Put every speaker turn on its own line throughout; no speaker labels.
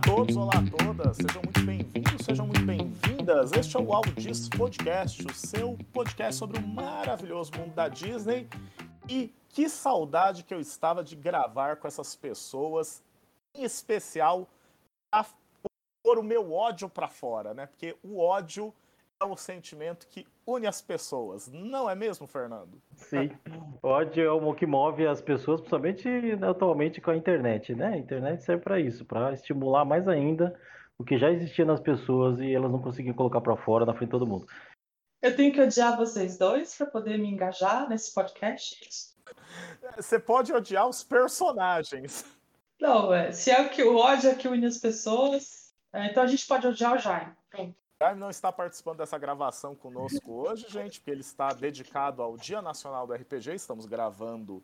todos, olá a todas, sejam muito bem-vindos, sejam muito bem-vindas. Este é o Audis Podcast, o seu podcast sobre o maravilhoso mundo da Disney. E que saudade que eu estava de gravar com essas pessoas, em especial para pôr o meu ódio para fora, né? Porque o ódio é o sentimento que une as pessoas, não é mesmo, Fernando?
Sim, ódio é o que move as pessoas, principalmente atualmente com a internet, né? A internet serve para isso, para estimular mais ainda o que já existia nas pessoas e elas não conseguiam colocar para fora na frente de todo mundo.
Eu tenho que odiar vocês dois para poder me engajar nesse podcast?
Você pode odiar os personagens.
Não, é, se é o que o ódio é que une as pessoas, é, então a gente pode odiar o Jaime. Pronto.
Jaime não está participando dessa gravação conosco hoje, gente, porque ele está dedicado ao Dia Nacional do RPG. Estamos gravando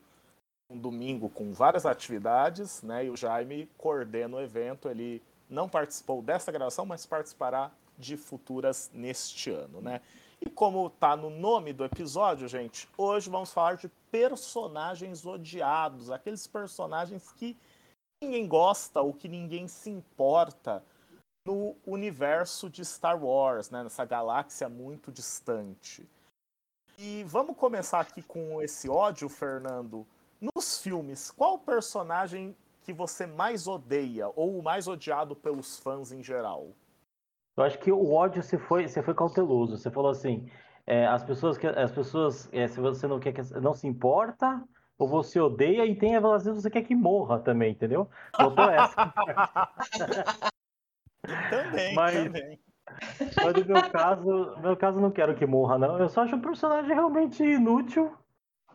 um domingo com várias atividades, né? E o Jaime coordena o evento. Ele não participou dessa gravação, mas participará de futuras neste ano, né? E como está no nome do episódio, gente, hoje vamos falar de personagens odiados, aqueles personagens que ninguém gosta ou que ninguém se importa no universo de Star Wars, né, nessa galáxia muito distante. E vamos começar aqui com esse ódio, Fernando. Nos filmes, qual personagem que você mais odeia ou o mais odiado pelos fãs em geral?
Eu acho que o ódio você foi, você foi cauteloso. Você falou assim, é, as pessoas que as pessoas, é, se você não quer que não se importa ou você odeia e tem às vezes você quer que morra também, entendeu? Botou essa.
Também, mas, também.
Mas no meu caso, no meu caso não quero que morra, não. Eu só acho um personagem realmente inútil.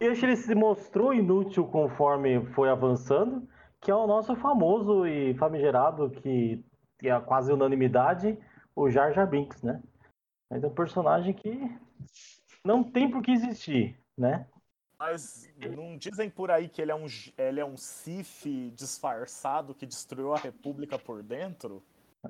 E acho que ele se mostrou inútil conforme foi avançando, que é o nosso famoso e famigerado, que, que é quase unanimidade, o Jar Jar Binks, né? Mas é um personagem que não tem por que existir, né?
Mas não dizem por aí que ele é um, ele é um Sif disfarçado que destruiu a República por dentro?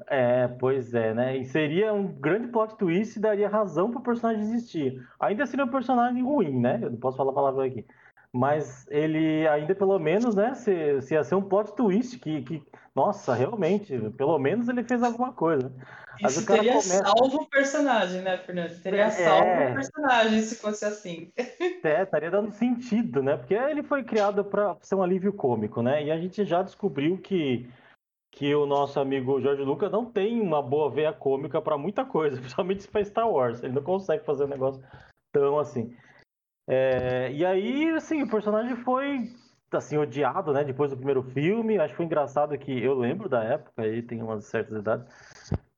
É, pois é, né? E seria um grande plot twist e daria razão para o personagem existir. Ainda seria um personagem ruim, né? Eu não posso falar a palavra aqui. Mas ele ainda, pelo menos, né? Se, se ia ser um plot twist que, que, nossa, realmente, pelo menos ele fez alguma coisa.
Mas Isso teria começa... salvo o personagem, né, Fernando? Teria é... salvo o personagem se fosse assim.
É, estaria dando sentido, né? Porque ele foi criado para ser um alívio cômico, né? E a gente já descobriu que que o nosso amigo Jorge Lucas não tem uma boa veia cômica para muita coisa, principalmente para Star Wars. Ele não consegue fazer um negócio tão assim. É, e aí, assim, o personagem foi assim odiado, né? Depois do primeiro filme, acho que foi engraçado que eu lembro da época, aí tem umas certas idades,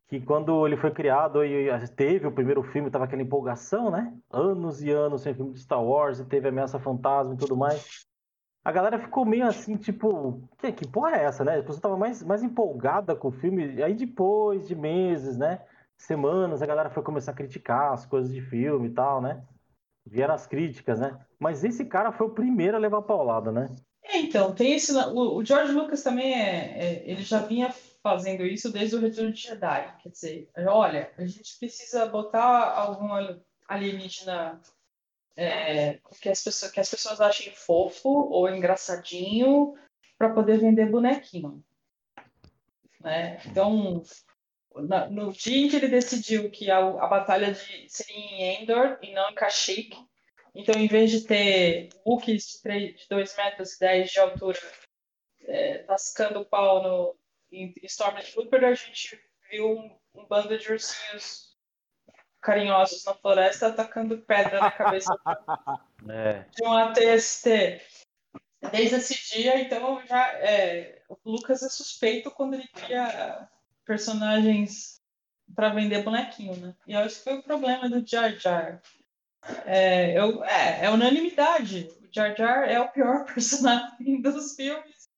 que quando ele foi criado e teve o primeiro filme, tava aquela empolgação, né? Anos e anos sem filme de Star Wars, e teve Ameaça Fantasma e tudo mais a galera ficou meio assim, tipo, que, que porra é essa, né? A pessoa tava mais, mais empolgada com o filme. Aí depois de meses, né? Semanas, a galera foi começar a criticar as coisas de filme e tal, né? Vieram as críticas, né? Mas esse cara foi o primeiro a levar a paulada, né?
É, então, tem esse. O, George Lucas também é, é, Ele já vinha fazendo isso desde o Retorno de Jedi. Quer dizer, olha, a gente precisa botar algum alienígena é, que, as pessoas, que as pessoas achem fofo ou engraçadinho para poder vender bonequinho. Né? Então, na, no dia em que ele decidiu que a, a batalha de, seria em Endor e não em Kashyyyk, então, em vez de ter Wookiees de 2 metros e 10 de altura é, tascando o pau no, em Stormtrooper, a gente viu um, um bando de ursinhos carinhosos na floresta atacando pedra na cabeça é. de um ATST. Desde esse dia, então, já é, o Lucas é suspeito quando ele cria personagens para vender bonequinho, né? E acho que foi o problema do Jar Jar. É, eu, é, é unanimidade. O Jar Jar é o pior personagem dos filmes.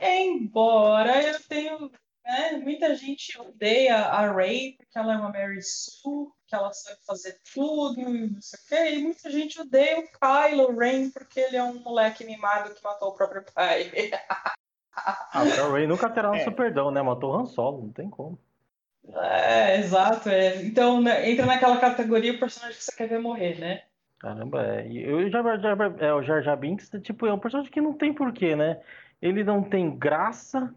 Embora eu tenha né, muita gente odeia a Rey porque ela é uma Mary Sue, que ela sabe fazer tudo e não sei o quê. E muita gente odeia o Kylo Ren porque ele é um moleque mimado que matou o próprio pai.
ah, o Kylo Ren nunca terá um é. perdão, né? Matou o Han Solo, não tem como.
É, exato. É. Então, né, entra naquela categoria o personagem que você quer ver morrer, né?
Caramba, é. E o Jar Jar, é, o Jar Jar Binks, tipo, é um personagem que não tem porquê, né? Ele não tem graça,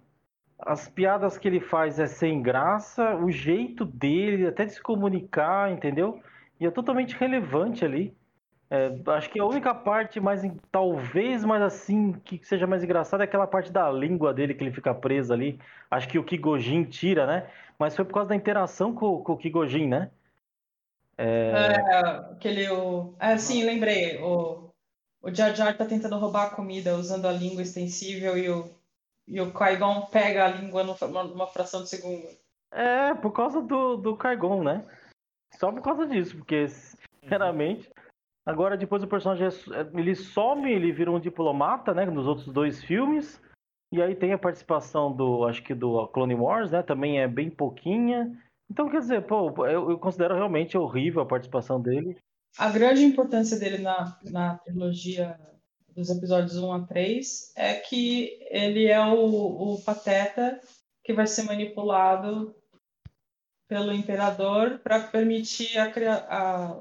as piadas que ele faz é sem graça, o jeito dele, até de se comunicar, entendeu? E é totalmente relevante ali. É, acho que a única parte mais, talvez mais assim, que seja mais engraçada é aquela parte da língua dele que ele fica preso ali. Acho que o Kigojin tira, né? Mas foi por causa da interação com, com o Kigojin, né?
É... é aquele. O... É, sim, lembrei. O, o Jar Jar tá tentando roubar a comida usando a língua extensível e o, e o Qui-Gon pega a língua numa, fração de segundo.
É, por causa do, do Qui-Gon, né? Só por causa disso, porque, sinceramente, Agora, depois o personagem é ele some, ele vira um diplomata, né? Nos outros dois filmes. E aí tem a participação do, acho que do Clone Wars, né? Também é bem pouquinha. Então, quer dizer, pô, eu, eu considero realmente horrível a participação dele.
A grande importância dele na, na trilogia dos episódios 1 a 3 é que ele é o, o pateta que vai ser manipulado pelo imperador para permitir a, a,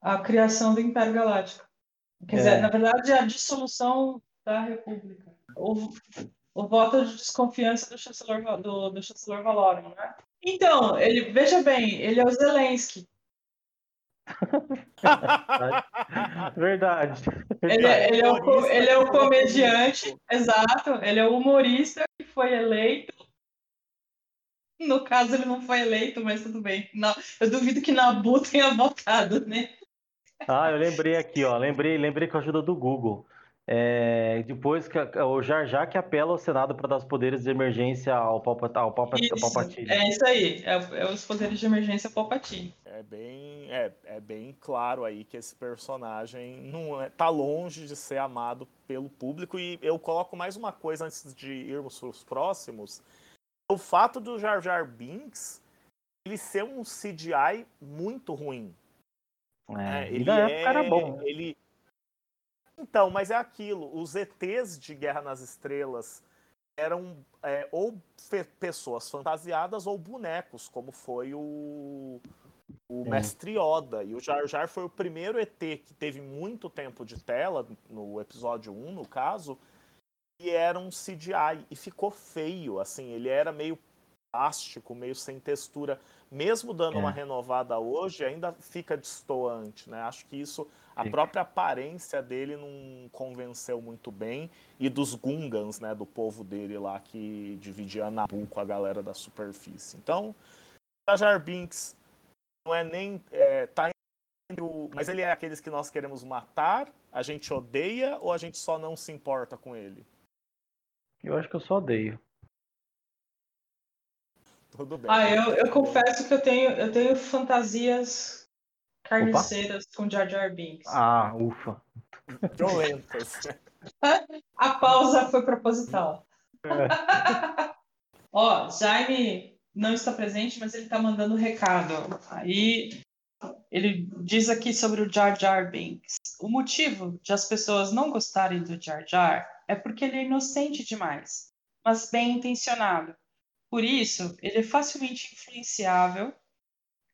a criação do Império Galáctico. Quer dizer, é. na verdade, a dissolução da República. O, o voto de desconfiança do chanceler, do, do chanceler Valorum, né? Então, ele, veja bem, ele é o Zelensky.
Verdade.
Ele, é, ele, é o, ele é o comediante, exato. Ele é o humorista que foi eleito. No caso, ele não foi eleito, mas tudo bem. Não, eu duvido que Nabu tenha votado, né?
Ah, eu lembrei aqui, ó. Lembrei, lembrei com a ajuda do Google. É, depois que o Jar Jar que apela ao Senado para dar os poderes de emergência ao, Palpa, ao, Palpa,
isso, Palpatine. É isso aí, é, é, os poderes de emergência ao Palpatine.
É bem, é, é bem claro aí que esse personagem não é, tá longe de ser amado pelo público e eu coloco mais uma coisa antes de irmos para os próximos. O fato do Jar Jar Binks ele ser um CGI muito ruim.
É, ele na época é, era bom.
Ele... Então, mas é aquilo. Os ETs de Guerra nas Estrelas eram é, ou pessoas fantasiadas ou bonecos, como foi o, o Mestre Yoda. E o Jar Jar foi o primeiro ET que teve muito tempo de tela, no episódio 1, no caso, e era um CGI. E ficou feio, assim, ele era meio plástico, meio sem textura mesmo dando é. uma renovada hoje, ainda fica destoante, né? Acho que isso, a própria aparência dele não convenceu muito bem e dos Gungans, né, do povo dele lá que dividia Nabu com a galera da superfície. Então, Jar Binks não é nem é, tá entre o, mas ele é aqueles que nós queremos matar, a gente odeia ou a gente só não se importa com ele?
Eu acho que eu só odeio.
Tudo bem.
Ah, eu, eu confesso que eu tenho, eu tenho fantasias carniceiras Opa. com Jar Jar Binks.
Ah, ufa.
Violentas.
A pausa foi proposital. É. Ó, Jaime não está presente, mas ele está mandando um recado. Aí ele diz aqui sobre o Jar Jar Binks. O motivo de as pessoas não gostarem do Jar Jar é porque ele é inocente demais, mas bem intencionado. Por isso, ele é facilmente influenciável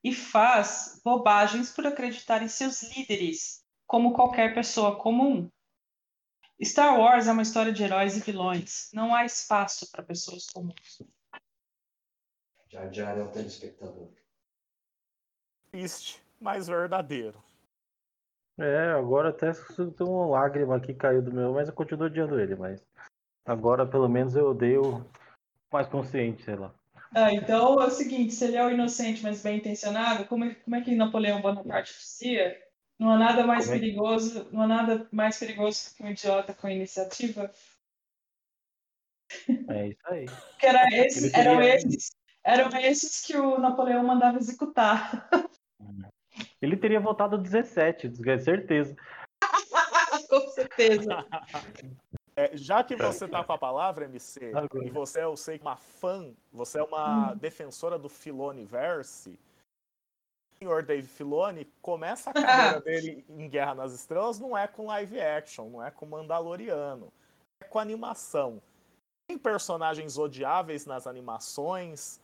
e faz bobagens por acreditar em seus líderes, como qualquer pessoa comum. Star Wars é uma história de heróis e vilões. Não há espaço para pessoas comuns.
Jar Jar é um telespectador.
Triste, mas verdadeiro.
É, agora até tem uma lágrima que caiu do meu, mas eu continuo odiando ele, mas agora pelo menos eu odeio mais consciente, sei lá.
Ah, então é o seguinte, se ele é o inocente, mas bem intencionado, como é, como é que Napoleão Bonaparte dizia? Não há nada mais é perigoso, não há nada mais perigoso que um idiota com iniciativa.
É isso aí.
Que era esse, eram, esses, eram esses que o Napoleão mandava executar.
Ele teria votado 17, certeza.
com certeza.
É, já que você está com a palavra, MC, e você, eu sei, uma fã, você é uma hum. defensora do Filoniverse, o senhor Dave Filoni começa a carreira dele em Guerra nas Estrelas não é com live action, não é com Mandaloriano, é com animação. Tem personagens odiáveis nas animações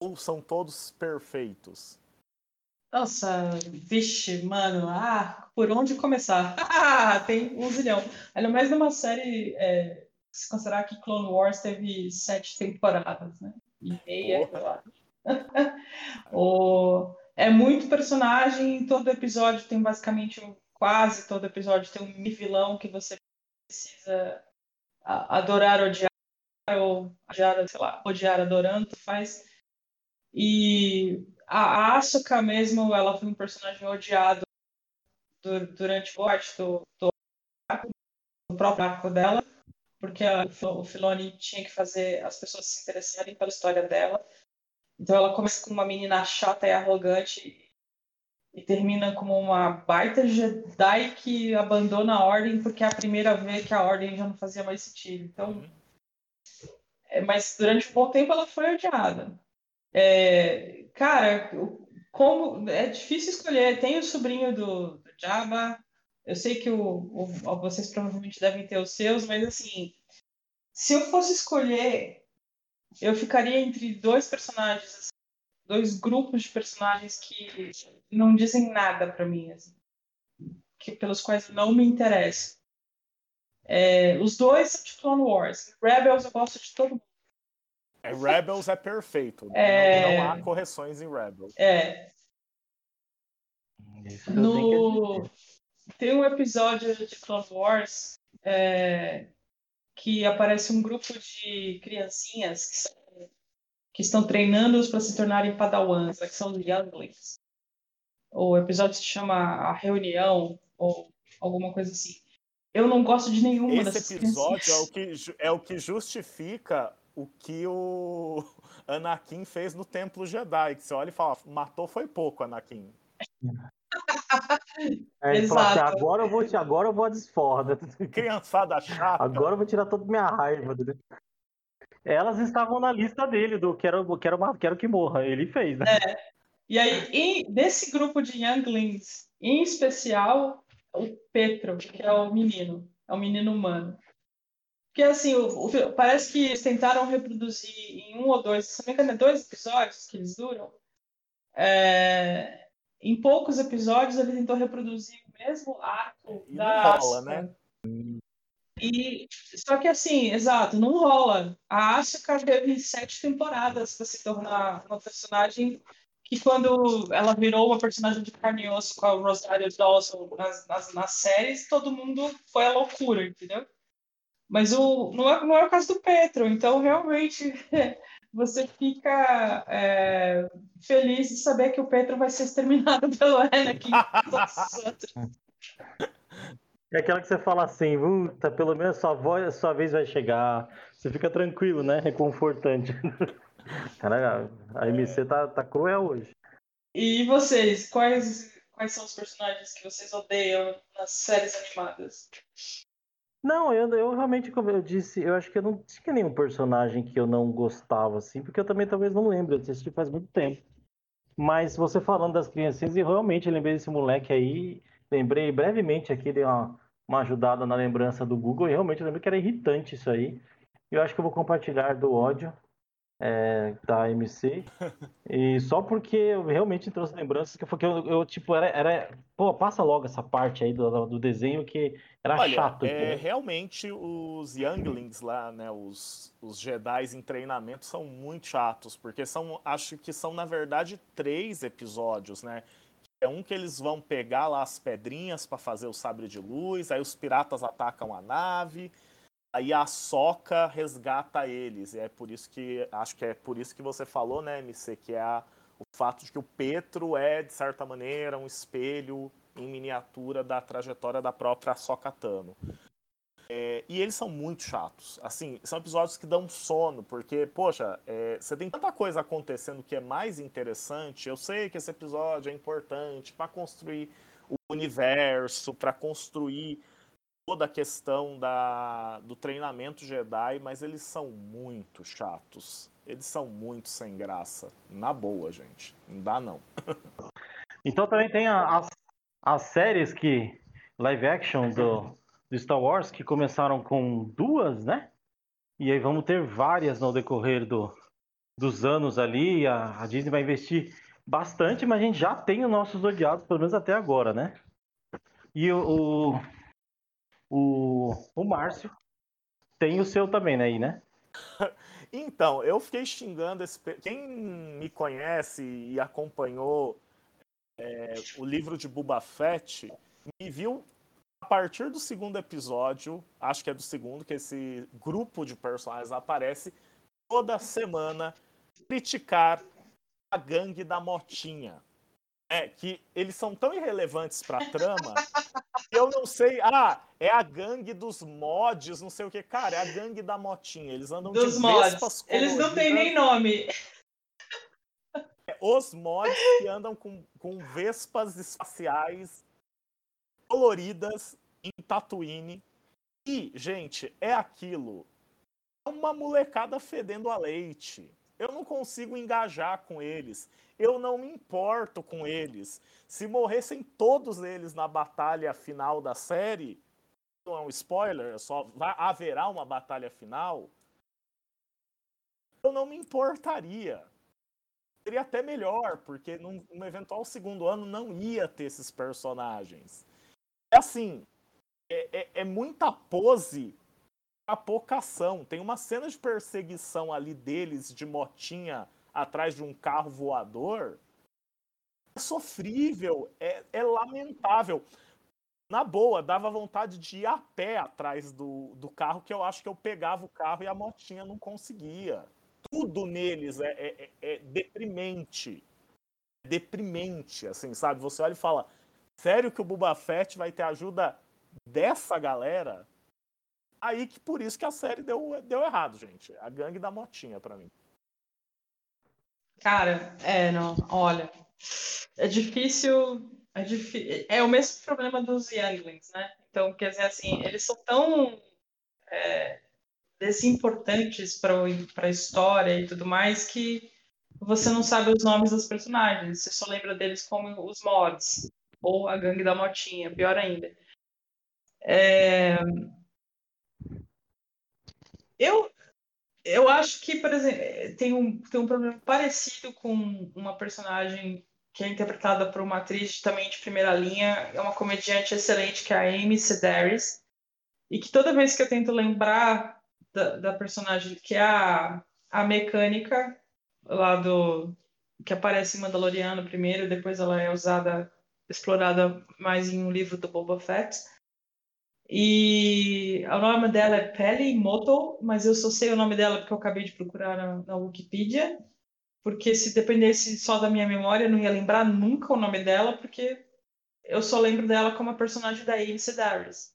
ou são todos perfeitos?
Nossa, vixe, mano, ah, por onde começar? Ah, tem um zilhão. Ainda mais numa série é, se considerar que Clone Wars teve sete temporadas, né? E meia, o, é muito personagem, todo episódio tem basicamente, quase todo episódio tem um vilão que você precisa adorar, odiar, ou odiar, sei lá, odiar adorando, faz. E a Asuka mesmo, ela foi um personagem odiado durante o parte do, do, do próprio arco dela, porque a, o Filoni tinha que fazer as pessoas se interessarem pela história dela. Então ela começa com uma menina chata e arrogante e termina como uma baita Jedi que abandona a ordem porque é a primeira vez que a ordem já não fazia mais sentido. Então, uhum. é, mas durante um bom tempo ela foi odiada. É, cara, como é difícil escolher. Tem o sobrinho do, do Jabba. Eu sei que o, o, vocês provavelmente devem ter os seus, mas assim, se eu fosse escolher, eu ficaria entre dois personagens, assim, dois grupos de personagens que não dizem nada para mim, assim, que pelos quais não me interesso. É, os dois são de Clone Wars. Rebels eu gosto de todo mundo.
É, Rebels é perfeito. É... Não, não, há correções em Rebels.
É. No... Tem um episódio de Clone Wars é... que aparece um grupo de criancinhas que, são... que estão treinando-os para se tornarem padawans, né, que são os younglings. O episódio se chama A Reunião, ou alguma coisa assim. Eu não gosto de nenhuma
Esse
dessas
episódio é o, que, é o que justifica o que o Anakin fez no Templo Jedi. Que você olha e fala, matou foi pouco, Anakin.
É, Exato. Assim, agora eu vou te, agora eu vou a desforda.
Criançada chata.
Agora eu vou tirar toda a minha raiva. Elas estavam na lista dele, do quero, quero, quero que morra. Ele fez, né?
É. E aí, e desse grupo de younglings, em especial, o Petro, que é o menino, é o menino humano. Porque, assim, o, o, parece que eles tentaram reproduzir em um ou dois, se não me engano, é dois episódios que eles duram. É, em poucos episódios, ele tentou reproduzir o mesmo arco
e da rola, né?
E, só que assim, exato, não rola. A Asuka teve sete temporadas para se tornar uma personagem que quando ela virou uma personagem de carne e osso com a Rosario Dawson nas, nas, nas séries, todo mundo foi a loucura, entendeu? Mas o, não, é, não é o caso do Petro, então realmente você fica é, feliz de saber que o Petro vai ser exterminado pelo Anakin.
É aquela que você fala assim, puta, pelo menos sua, voz, sua vez vai chegar. Você fica tranquilo, né? Reconfortante. Cara, a MC tá, tá cruel hoje.
E vocês, quais, quais são os personagens que vocês odeiam nas séries animadas?
Não, eu, eu realmente, como eu disse, eu acho que eu não tinha nenhum personagem que eu não gostava, assim, porque eu também talvez não lembro, eu assisti faz muito tempo. Mas você falando das criancinhas, e realmente lembrei desse moleque aí, lembrei brevemente aqui, dei uma, uma ajudada na lembrança do Google, e realmente eu lembro que era irritante isso aí. Eu acho que eu vou compartilhar do ódio, é, da MC. E só porque eu realmente trouxe lembranças que foi que eu, eu, tipo, era, era. Pô, passa logo essa parte aí do, do desenho que era
Olha,
chato.
É, realmente os Younglings lá, né? Os, os Jedi em treinamento são muito chatos, porque são. Acho que são, na verdade, três episódios, né? É um que eles vão pegar lá as pedrinhas para fazer o sabre de luz, aí os piratas atacam a nave. Aí a Soca resgata eles. E é por isso que. Acho que é por isso que você falou, né, MC, que é a, o fato de que o Petro é, de certa maneira, um espelho em miniatura da trajetória da própria Soca Tano. É, e eles são muito chatos. Assim, são episódios que dão sono, porque, poxa, é, você tem tanta coisa acontecendo que é mais interessante. Eu sei que esse episódio é importante para construir o universo, para construir toda a questão da, do treinamento Jedi, mas eles são muito chatos. Eles são muito sem graça. Na boa, gente. Não dá, não.
então também tem as, as séries que. live action do, do Star Wars que começaram com duas, né? E aí vamos ter várias no decorrer do, dos anos ali. A, a Disney vai investir bastante, mas a gente já tem os nossos odiados, pelo menos até agora, né? E o, o o, o Márcio tem o seu também, né, aí, né?
então, eu fiquei xingando esse. Quem me conhece e acompanhou é, o livro de Buba Fett me viu a partir do segundo episódio, acho que é do segundo, que esse grupo de personagens aparece toda semana criticar a gangue da Motinha. É, que eles são tão irrelevantes pra trama que eu não sei. Ah, é a gangue dos mods, não sei o que. Cara, é a gangue da Motinha. Eles andam
dos
de
mods. vespas Eles não têm nem nome.
É, os mods que andam com, com vespas espaciais coloridas em Tatooine. E, gente, é aquilo. É uma molecada fedendo a leite. Eu não consigo engajar com eles. Eu não me importo com eles. Se morressem todos eles na batalha final da série, não é um spoiler, só vai, haverá uma batalha final. Eu não me importaria. Seria até melhor, porque num, num eventual segundo ano não ia ter esses personagens. É assim, é, é, é muita pose a pouca ação. Tem uma cena de perseguição ali deles de motinha atrás de um carro voador. É sofrível, é, é lamentável. Na boa, dava vontade de ir a pé atrás do, do carro, que eu acho que eu pegava o carro e a motinha não conseguia. Tudo neles é, é, é, é deprimente. Deprimente, assim, sabe? Você olha e fala, sério que o Boba Fett vai ter ajuda dessa galera? Aí que por isso que a série deu, deu errado, gente. A gangue da motinha para mim.
Cara, é, não, olha. É difícil. É, é o mesmo problema dos Younglings, né? Então, quer dizer assim, eles são tão é, desimportantes para a história e tudo mais que você não sabe os nomes dos personagens. Você só lembra deles como os mods. Ou a gangue da motinha, pior ainda. É, eu, eu acho que, por exemplo, tem um, tem um problema parecido com uma personagem que é interpretada por uma atriz também de primeira linha, é uma comediante excelente, que é a Amy Sedaris, e que toda vez que eu tento lembrar da, da personagem, que é a, a mecânica lá do que aparece em Mandaloriano primeiro, depois ela é usada, explorada mais em um livro do Boba Fett, e o nome dela é Peli Moto, mas eu só sei o nome dela porque eu acabei de procurar na, na Wikipedia. Porque se dependesse só da minha memória, eu não ia lembrar nunca o nome dela, porque eu só lembro dela como a personagem da Amy Sedaris.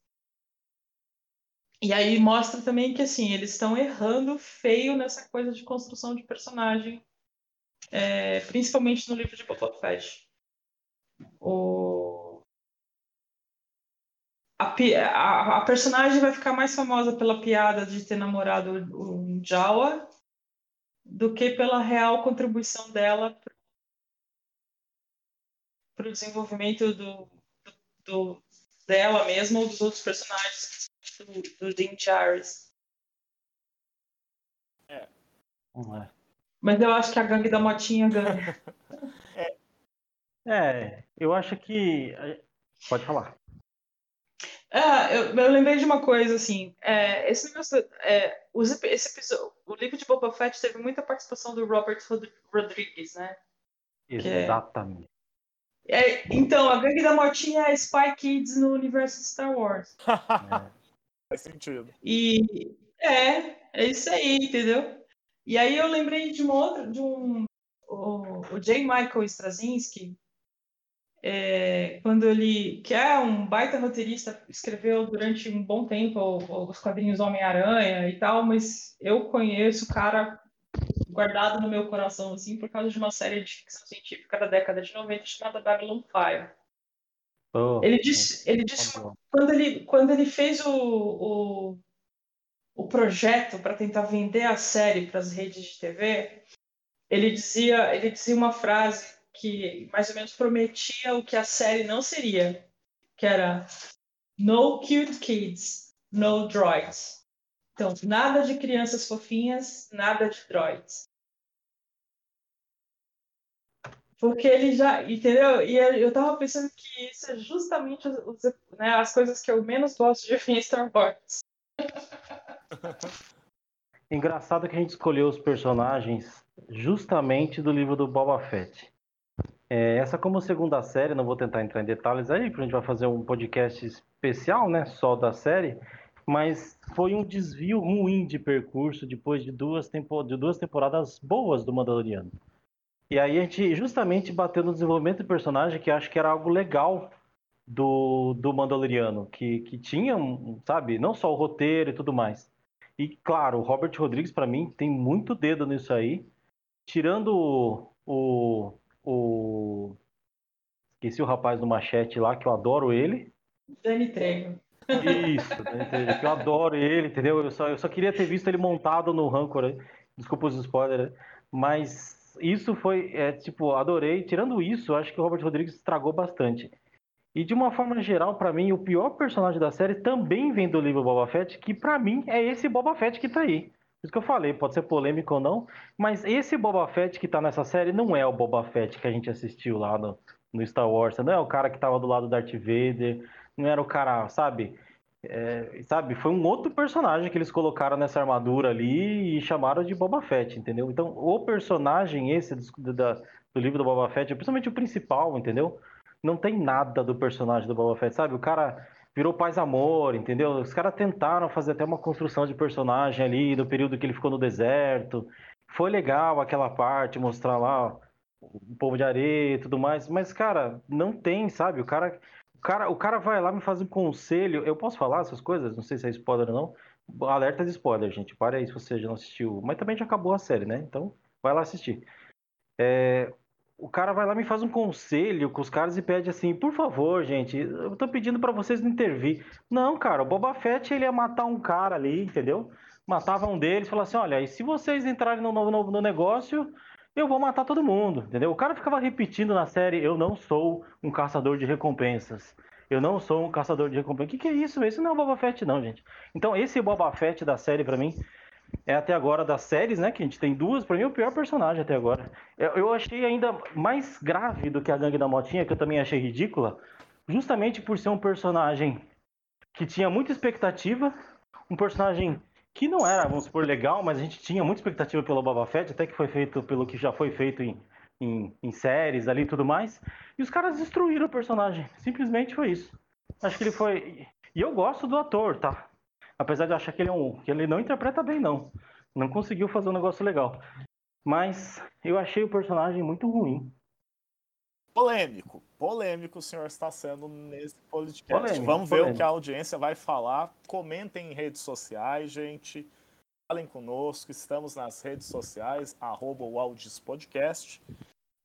E aí mostra também que assim, eles estão errando feio nessa coisa de construção de personagem, é, principalmente no livro de Boba Fett. O a, a, a, personagem vai ficar mais famosa pela piada de ter namorado o, Jawa do que pela real contribuição dela para o desenvolvimento do, do, do, dela mesma ou dos outros personagens do, do Dean Jarvis. É. Mas eu acho que a gangue da motinha ganha.
é. é, eu acho que. Pode falar.
É, eu, eu, lembrei de uma coisa, assim, é, esse negócio, é, os, esse episódio, o livro de Boba Fett teve muita participação do Robert Rodrigues, né?
Exatamente.
É, então, a gangue da motinha é Spy Kids no universo de Star Wars.
é. Faz sentido.
E é, é isso aí, entendeu? E aí eu lembrei de uma outra, de um, o, o J. Michael Straczynski, é, quando ele, que é um baita roteirista, escreveu durante um bom tempo os quadrinhos Homem-Aranha e tal, mas eu conheço o cara guardado no meu coração, assim, por causa de uma série de ficção científica da década de 90 chamada Babylon 5. Oh, ele disse, ele disse quando, ele, quando ele fez o, o, o projeto para tentar vender a série para as redes de TV, ele dizia, ele dizia uma frase que mais ou menos prometia o que a série não seria, que era No cute kids, no droids. Então, nada de crianças fofinhas, nada de droids. Porque ele já, entendeu? E eu tava pensando que isso é justamente os, né, as coisas que eu menos gosto de em Star Wars.
Engraçado que a gente escolheu os personagens justamente do livro do Boba Fett. É, essa como segunda série, não vou tentar entrar em detalhes aí, porque a gente vai fazer um podcast especial, né, só da série, mas foi um desvio ruim de percurso depois de duas, tempo, de duas temporadas boas do Mandaloriano. E aí a gente justamente bateu no desenvolvimento do personagem, que acho que era algo legal do, do Mandaloriano, que, que tinha, sabe, não só o roteiro e tudo mais. E claro, o Robert Rodrigues, para mim, tem muito dedo nisso aí. Tirando o, o. Esqueci o rapaz do machete lá, que eu adoro ele.
Danny Trejo.
Isso, Danny Trejo, que eu adoro ele, entendeu? Eu só, eu só queria ter visto ele montado no Rancor. Desculpa os spoilers, mas isso foi, é, tipo, adorei. Tirando isso, acho que o Robert Rodrigues estragou bastante. E de uma forma geral, para mim, o pior personagem da série também vem do livro Boba Fett, que para mim é esse Boba Fett que tá aí. Isso que eu falei, pode ser polêmico ou não, mas esse Boba Fett que tá nessa série não é o Boba Fett que a gente assistiu lá no, no Star Wars, não é o cara que tava do lado do Darth Vader, não era o cara, sabe? É, sabe, foi um outro personagem que eles colocaram nessa armadura ali e chamaram de Boba Fett, entendeu? Então, o personagem esse do, da, do livro do Boba Fett, principalmente o principal, entendeu? não tem nada do personagem do Boba Fett, sabe? O cara virou paz amor, entendeu? Os caras tentaram fazer até uma construção de personagem ali no período que ele ficou no deserto. Foi legal aquela parte, mostrar lá o povo de areia e tudo mais, mas cara, não tem, sabe? O cara, o cara, o cara vai lá me fazer um conselho. Eu posso falar essas coisas? Não sei se é spoiler ou não. Alerta de spoiler, gente. Pare aí se você já não assistiu. Mas também já acabou a série, né? Então, vai lá assistir. É, o cara vai lá me faz um conselho com os caras e pede assim, por favor, gente, eu tô pedindo para vocês não intervir. Não, cara, o Boba Fett ele ia matar um cara ali, entendeu? Matava um deles, falava assim, olha, e se vocês entrarem no, no, no negócio, eu vou matar todo mundo, entendeu? O cara ficava repetindo na série, eu não sou um caçador de recompensas. Eu não sou um caçador de recompensas. O que, que é isso? Esse não é o Boba Fett, não, gente. Então, esse Boba Fett da série, para mim, é até agora das séries, né? Que a gente tem duas, para mim é o pior personagem até agora. Eu, achei ainda mais grave do que a Gangue da Motinha, que eu também achei ridícula, justamente por ser um personagem que tinha muita expectativa, um personagem que não era, vamos supor, legal, mas a gente tinha muita expectativa pelo Boba Fett, até que foi feito pelo que já foi feito em, em, em séries ali e tudo mais. E os caras destruíram o personagem. Simplesmente foi isso. Acho que ele foi. E eu gosto do ator, tá? Apesar de achar que ele é um. que ele não interpreta bem, não. Não conseguiu fazer um negócio legal. Mas eu achei o personagem muito ruim.
Polêmico. Polêmico o senhor está sendo nesse podcast. Polêmico, Vamos ver polêmico. o que a audiência vai falar. Comentem em redes sociais, gente. Falem conosco. Estamos nas redes sociais, arroba Podcast.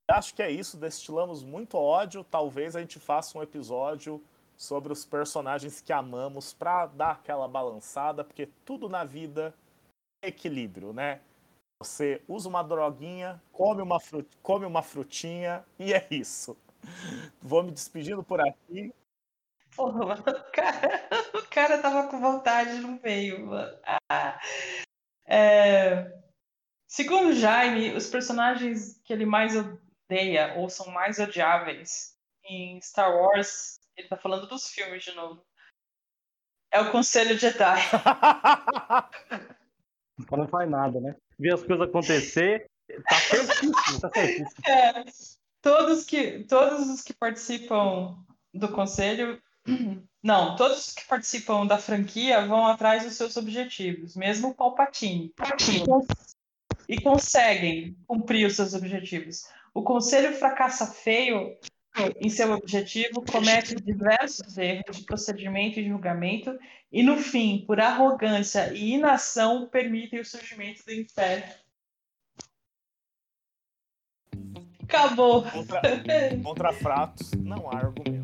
Acho que é isso. Destilamos muito ódio. Talvez a gente faça um episódio sobre os personagens que amamos para dar aquela balançada, porque tudo na vida é equilíbrio, né? Você usa uma droguinha, come uma, come uma frutinha e é isso. Vou me despedindo por aqui.
Porra, o cara, o cara tava com vontade, não veio. Ah. É... Segundo Jaime, os personagens que ele mais odeia ou são mais odiáveis em Star Wars ele tá falando dos filmes de novo. É o Conselho Jedi.
não faz nada, né? Ver as coisas acontecer, tá certíssimo, tá certíssimo.
É, todos, que, todos os que participam do conselho. Não, todos os que participam da franquia vão atrás dos seus objetivos, mesmo o Palpatine. E conseguem cumprir os seus objetivos. O conselho fracassa feio em seu objetivo, comete diversos erros de procedimento e julgamento, e no fim, por arrogância e inação, permitem o surgimento do império. Acabou.
Contra, contra fratos não há argumento.